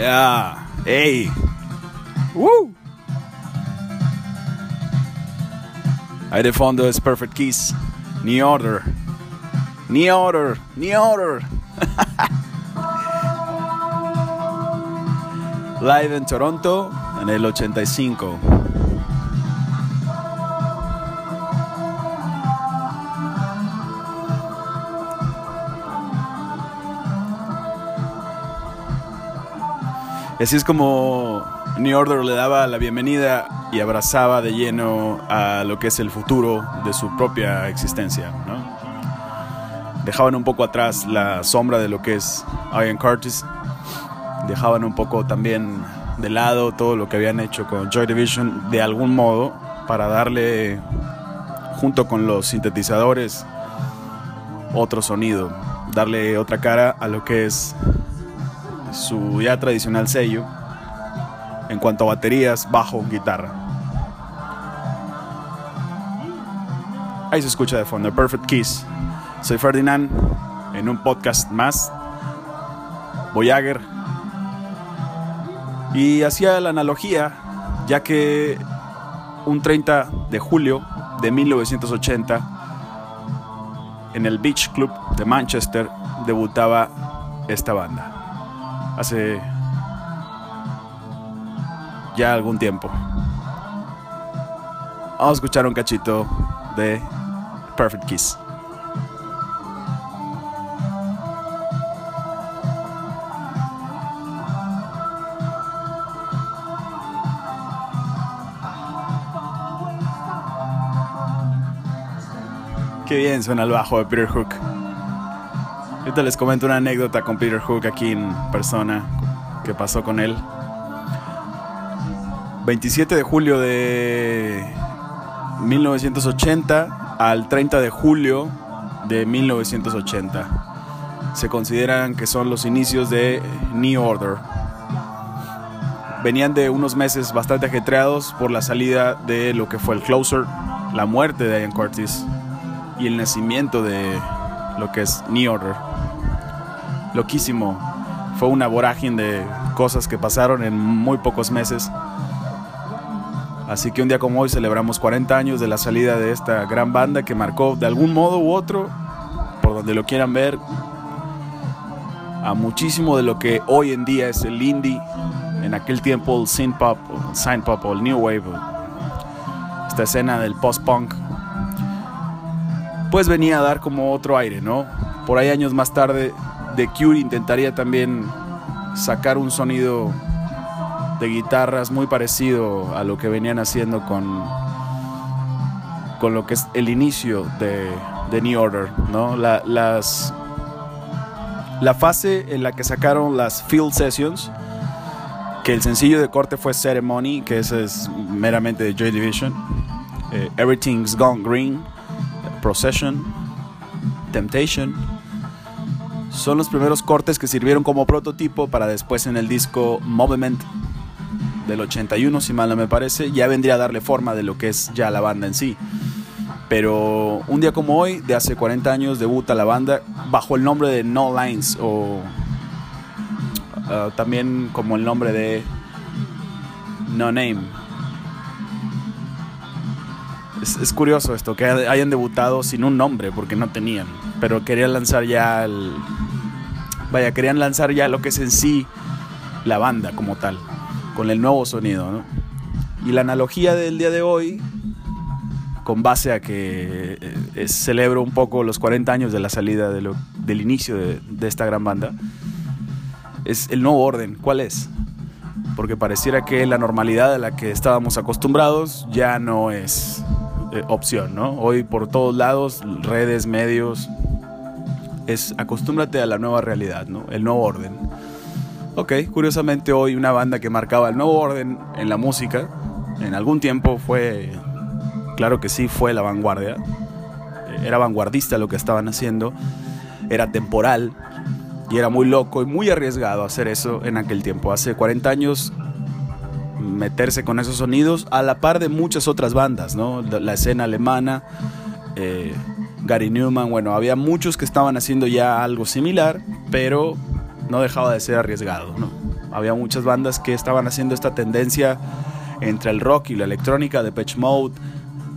Yeah. Hey. Woo. Ahí de es Perfect Kiss. New Order. New Order. New Order. Live en Toronto en el 85. Así es como New Order le daba la bienvenida y abrazaba de lleno a lo que es el futuro de su propia existencia. Dejaban un poco atrás la sombra de lo que es Ian Curtis. Dejaban un poco también de lado todo lo que habían hecho con Joy Division de algún modo para darle, junto con los sintetizadores, otro sonido, darle otra cara a lo que es su ya tradicional sello en cuanto a baterías, bajo, guitarra. Ahí se escucha de fondo Perfect Kiss. Soy Ferdinand en un podcast más. Voyager. Y hacía la analogía, ya que un 30 de julio de 1980, en el Beach Club de Manchester, debutaba esta banda hace ya algún tiempo. Vamos a escuchar un cachito de Perfect Kiss. Qué bien suena el bajo de Peter Hook. Ahorita les comento una anécdota con Peter Hook aquí en persona que pasó con él. 27 de julio de 1980 al 30 de julio de 1980. Se consideran que son los inicios de New Order. Venían de unos meses bastante ajetreados por la salida de lo que fue el Closer, la muerte de Ian Curtis y el nacimiento de lo que es New Order. Loquísimo. Fue una vorágine de cosas que pasaron en muy pocos meses. Así que un día como hoy celebramos 40 años de la salida de esta gran banda que marcó de algún modo u otro, por donde lo quieran ver, a muchísimo de lo que hoy en día es el indie, en aquel tiempo el synth pop, synth pop el new wave, esta escena del post-punk, pues venía a dar como otro aire, ¿no? Por ahí años más tarde, The Cure intentaría también sacar un sonido de guitarras muy parecido a lo que venían haciendo con, con lo que es el inicio de, New Order, ¿no? La, la fase en la que sacaron las Field Sessions, que el sencillo de corte fue Ceremony, que ese es meramente de Joy Division, eh, Everything's Gone Green, Procession, Temptation. Son los primeros cortes que sirvieron como prototipo para después en el disco Movement del 81, si mal no me parece, ya vendría a darle forma de lo que es ya la banda en sí. Pero un día como hoy, de hace 40 años, debuta la banda bajo el nombre de No Lines o uh, también como el nombre de No Name. Es, curioso esto, que hayan debutado sin un nombre, porque no tenían. Pero querían lanzar ya el. Vaya, querían lanzar ya lo que es en sí la banda como tal, con el nuevo sonido, ¿no? Y la analogía del día de hoy, con base a que eh, celebro un poco los 40 años de la salida de lo, del inicio de, de esta gran banda, es el nuevo orden. ¿Cuál es? Porque pareciera que la normalidad a la que estábamos acostumbrados ya no es eh, opción, ¿no? Hoy por todos lados, redes, medios, es acostúmbrate a la nueva realidad, ¿no? El nuevo orden. Ok, curiosamente hoy una banda que marcaba el nuevo orden en la música, en algún tiempo fue, claro que sí, fue la vanguardia, era vanguardista lo que estaban haciendo, era temporal y era muy loco y muy arriesgado hacer eso en aquel tiempo. Hace 40 años meterse con esos sonidos a la par de muchas otras bandas, ¿no? La escena alemana, eh, Gary Newman, bueno, había muchos que estaban haciendo ya algo similar, pero no dejaba de ser arriesgado, ¿no? Había muchas bandas que estaban haciendo esta tendencia entre el rock y la electrónica de Patch Mode.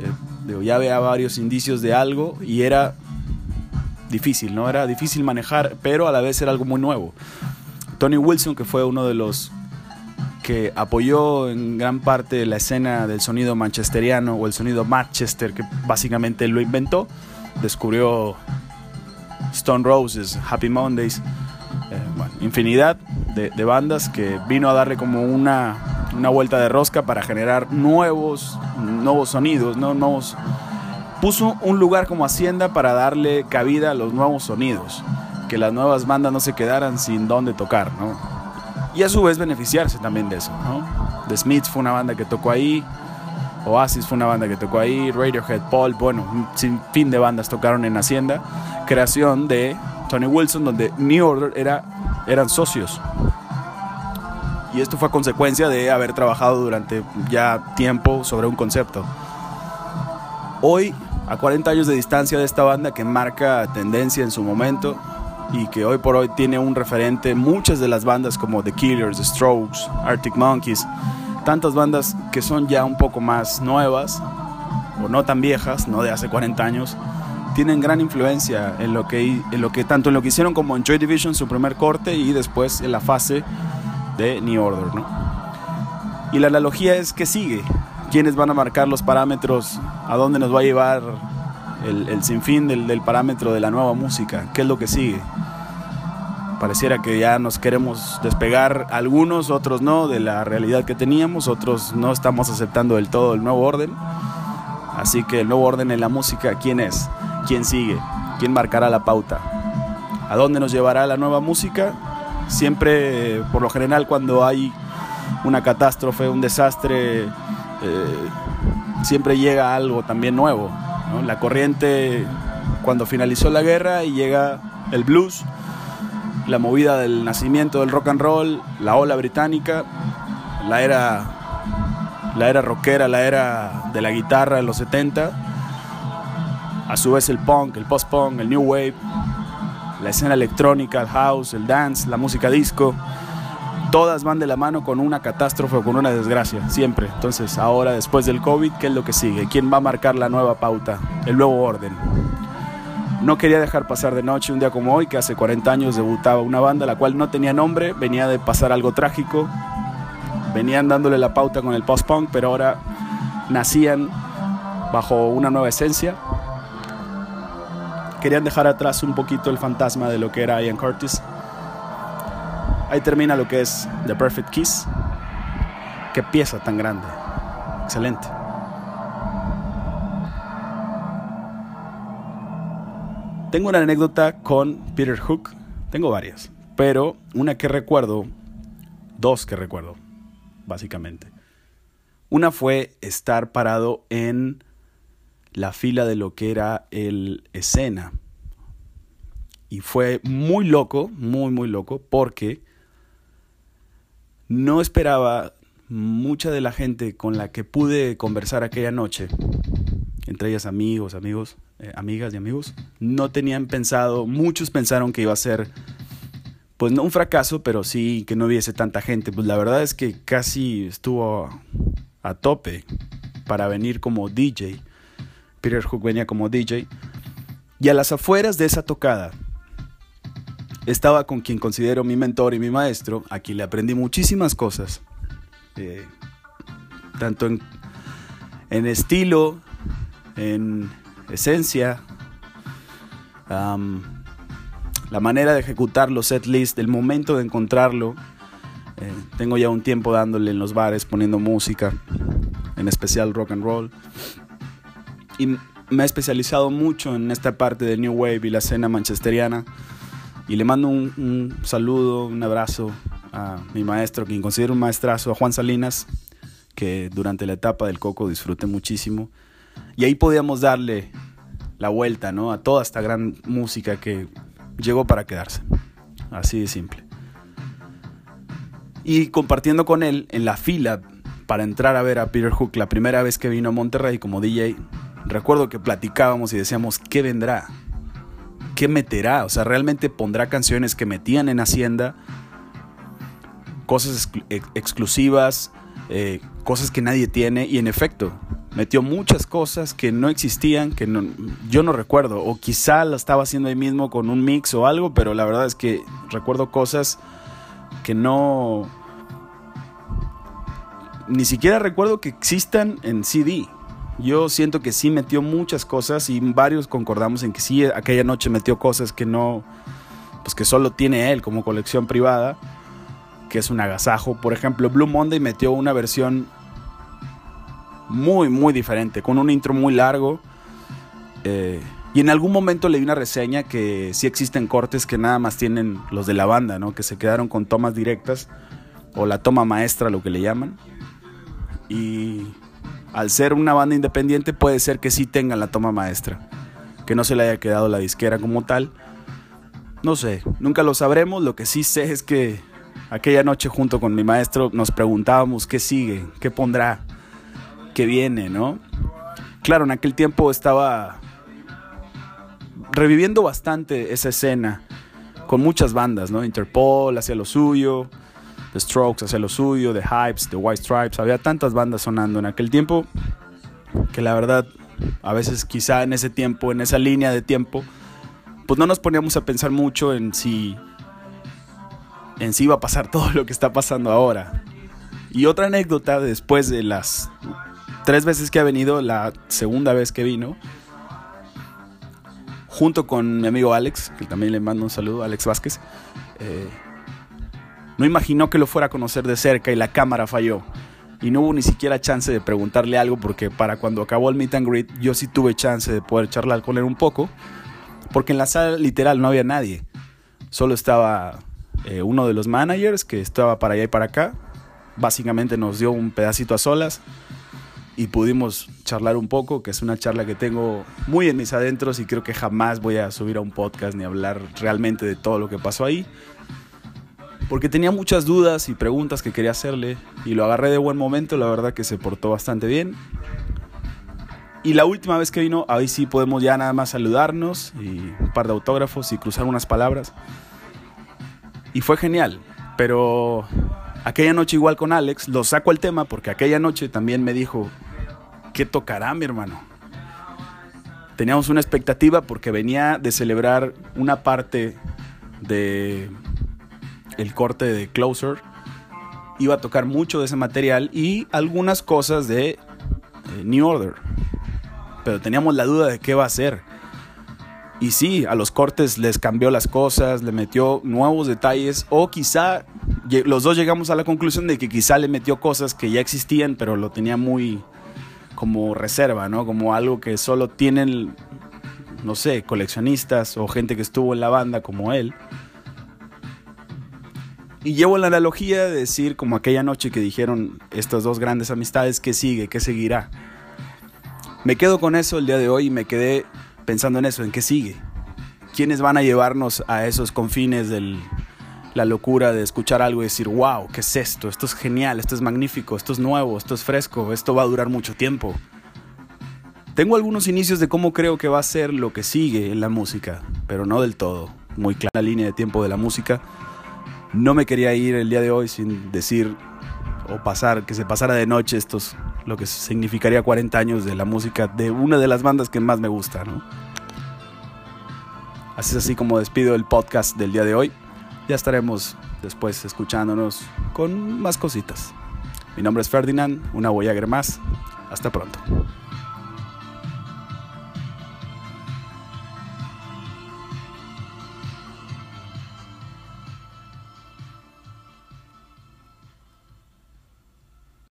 Eh, ya había varios indicios de algo y era difícil, ¿no? Era difícil manejar, pero a la vez era algo muy nuevo. Tony Wilson, que fue uno de los que apoyó en gran parte la escena del sonido manchesteriano o el sonido Manchester, que básicamente lo inventó, descubrió Stone Roses, Happy Mondays, eh, infinidad de, bandas que vino a darle como una, una, vuelta de rosca para generar nuevos, nuevos sonidos, ¿no? nuevos... Puso un lugar como Hacienda para darle cabida a los nuevos sonidos, que las nuevas bandas no se quedaran sin dónde tocar, ¿no? Y a su vez beneficiarse también de eso, ¿no? The Smiths fue una banda que tocó ahí, Oasis fue una banda que tocó ahí, Radiohead, Paul, bueno, sin fin de bandas tocaron en Hacienda, creación de Tony Wilson, donde New Order era, eran socios. Y esto fue consecuencia de haber trabajado durante ya tiempo sobre un concepto. Hoy, a 40 años de distancia de esta banda que marca tendencia en su momento y que hoy por hoy tiene un referente, muchas de las bandas como The Killers, The Strokes, Arctic Monkeys, tantas bandas que son ya un poco más nuevas o no tan viejas, no de hace 40 años, tienen gran influencia en lo que, en lo que tanto en lo que hicieron como en Joy Division, su primer corte, y después en la fase de New Order. ¿no? Y la analogía es que sigue. ¿Quiénes van a marcar los parámetros? ¿A dónde nos va a llevar el, sinfín del, del parámetro de la nueva música? ¿Qué es lo que sigue? Pareciera que ya nos queremos despegar algunos, otros no, de la realidad que teníamos, otros no estamos aceptando del todo el nuevo orden. Así que el nuevo orden en la música, ¿quién es? ¿Quién sigue? ¿Quién marcará la pauta? ¿A dónde nos llevará la nueva música? Siempre, por lo general, cuando hay una catástrofe, un desastre, eh, siempre llega algo también nuevo. La corriente, cuando finalizó la guerra y llega el blues, la movida del nacimiento del rock and roll, la ola británica, la era, la era rockera, la era de la guitarra en los 70 a su vez el punk, el post-punk, el new wave, la escena electrónica, el house, el dance, la música disco, todas van de la mano con una catástrofe o con una desgracia, siempre. Entonces, ahora, después del COVID, ¿qué es lo que sigue? ¿Quién va a marcar la nueva pauta, el nuevo orden? No quería dejar pasar de noche un día como hoy, que hace 40 años debutaba una banda la cual no tenía nombre, venía de pasar algo trágico, venían dándole la pauta con el post-punk, pero ahora nacían bajo una nueva esencia, querían dejar atrás un poquito el fantasma de lo que era Ian Curtis. Ahí termina lo que es The Perfect Kiss. Qué pieza tan grande. Excelente. Tengo una anécdota con Peter Hook. Tengo varias. Pero una que recuerdo, dos que recuerdo, básicamente. Una fue estar parado en la fila de lo que era el escena. Y fue muy loco, muy, muy loco, porque no esperaba mucha de la gente con la que pude conversar aquella noche, entre ellas amigos, amigos, eh, amigas y amigos, no tenían pensado, muchos pensaron que iba a ser, pues no un fracaso, pero sí que no hubiese tanta gente. Pues la verdad es que casi estuvo a tope para venir como DJ. Peter Hook venía como DJ. Y a las afueras de esa tocada estaba con quien considero mi mentor y mi maestro, a quien le aprendí muchísimas cosas. Eh, tanto en, en, estilo, en esencia, la manera de ejecutar los set lists, el momento de encontrarlo. Eh, tengo ya un tiempo dándole en los bares, poniendo música, en especial rock and roll y me he especializado mucho en esta parte de New Wave y la escena manchesteriana. Y le mando un, saludo, un abrazo a mi maestro, quien considero un maestrazo, a Juan Salinas, que durante la etapa del Coco disfruté muchísimo. Y ahí podíamos darle la vuelta ¿no? a toda esta gran música que llegó para quedarse. Así de simple. Y compartiendo con él en la fila para entrar a ver a Peter Hook la primera vez que vino a Monterrey como DJ, recuerdo que platicábamos y decíamos, ¿qué vendrá? ¿Qué meterá? O sea, ¿realmente pondrá canciones que metían en Hacienda? cosas exclusivas, eh, cosas que nadie tiene y en efecto metió muchas cosas que no existían, que yo no recuerdo, o quizá la estaba haciendo ahí mismo con un mix o algo, pero la verdad es que recuerdo cosas que no... Ni siquiera recuerdo que existan en CD. Yo siento que sí metió muchas cosas y varios concordamos en que sí, aquella noche metió cosas que no, pues que solo tiene él como colección privada, que es un agasajo. Por ejemplo, Blue Monday metió una versión muy, muy diferente, con un intro muy largo. Eh, y en algún momento leí una reseña que sí existen cortes que nada más tienen los de la banda, ¿no? Que se quedaron con tomas directas o la toma maestra, lo que le llaman. Y al ser una banda independiente puede ser que sí tengan la toma maestra, que no se le haya quedado la disquera como tal. No sé, nunca lo sabremos, lo que sí sé es que aquella noche junto con mi maestro nos preguntábamos qué sigue, qué pondrá, qué viene, ¿no? Claro, en aquel tiempo estaba reviviendo bastante esa escena con muchas bandas, ¿no? Interpol hacía lo suyo, The Strokes hacía lo suyo, The Hypes, The White Stripes, había tantas bandas sonando en aquel tiempo que la verdad a veces quizá en ese tiempo, en esa línea de tiempo, pues no nos poníamos a pensar mucho en si en si iba a pasar todo lo que está pasando ahora. Y otra anécdota después de las tres veces que ha venido, la segunda vez que vino, junto con mi amigo Alex, que también le mando un saludo, Alex Vázquez, eh, no imaginó que lo fuera a conocer de cerca y la cámara falló. Y no hubo ni siquiera chance de preguntarle algo porque para cuando acabó el meet and greet yo sí tuve chance de poder charlar con él un poco. Porque en la sala literal no había nadie. Solo estaba eh, uno de los managers que estaba para allá y para acá. Básicamente nos dio un pedacito a solas y pudimos charlar un poco, que es una charla que tengo muy en mis adentros y creo que jamás voy a subir a un podcast ni hablar realmente de todo lo que pasó ahí. Porque tenía muchas dudas y preguntas que quería hacerle y lo agarré de buen momento, la verdad que se portó bastante bien. Y la última vez que vino, ahí sí podemos ya nada más saludarnos y un par de autógrafos y cruzar unas palabras. Y fue genial, pero aquella noche igual con Alex, lo saco al tema porque aquella noche también me dijo, ¿qué tocará mi hermano? Teníamos una expectativa porque venía de celebrar una parte de el corte de Closer. Iba a tocar mucho de ese material y algunas cosas de eh, New Order. Pero teníamos la duda de qué va a ser. Y sí, a los cortes les cambió las cosas, le metió nuevos detalles o quizá los dos llegamos a la conclusión de que quizá le metió cosas que ya existían, pero lo tenía muy como reserva, ¿no? Como algo que solo tienen, no sé, coleccionistas o gente que estuvo en la banda como él. Y llevo la analogía de decir como aquella noche que dijeron estas dos grandes amistades, ¿qué sigue? ¿Qué seguirá? Me quedo con eso el día de hoy y me quedé pensando en eso, en qué sigue. ¿Quiénes van a llevarnos a esos confines de la locura de escuchar algo y decir, wow, ¿qué es esto? Esto es genial, esto es magnífico, esto es nuevo, esto es fresco, esto va a durar mucho tiempo. Tengo algunos inicios de cómo creo que va a ser lo que sigue en la música, pero no del todo. Muy clara la línea de tiempo de la música. No me quería ir el día de hoy sin decir o pasar, que se pasara de noche estos lo que significaría 40 años de la música de una de las bandas que más me gusta, ¿no? Así es así como despido el podcast del día de hoy. Ya estaremos después escuchándonos con más cositas. Mi nombre es Ferdinand, una Voyager más. Hasta pronto.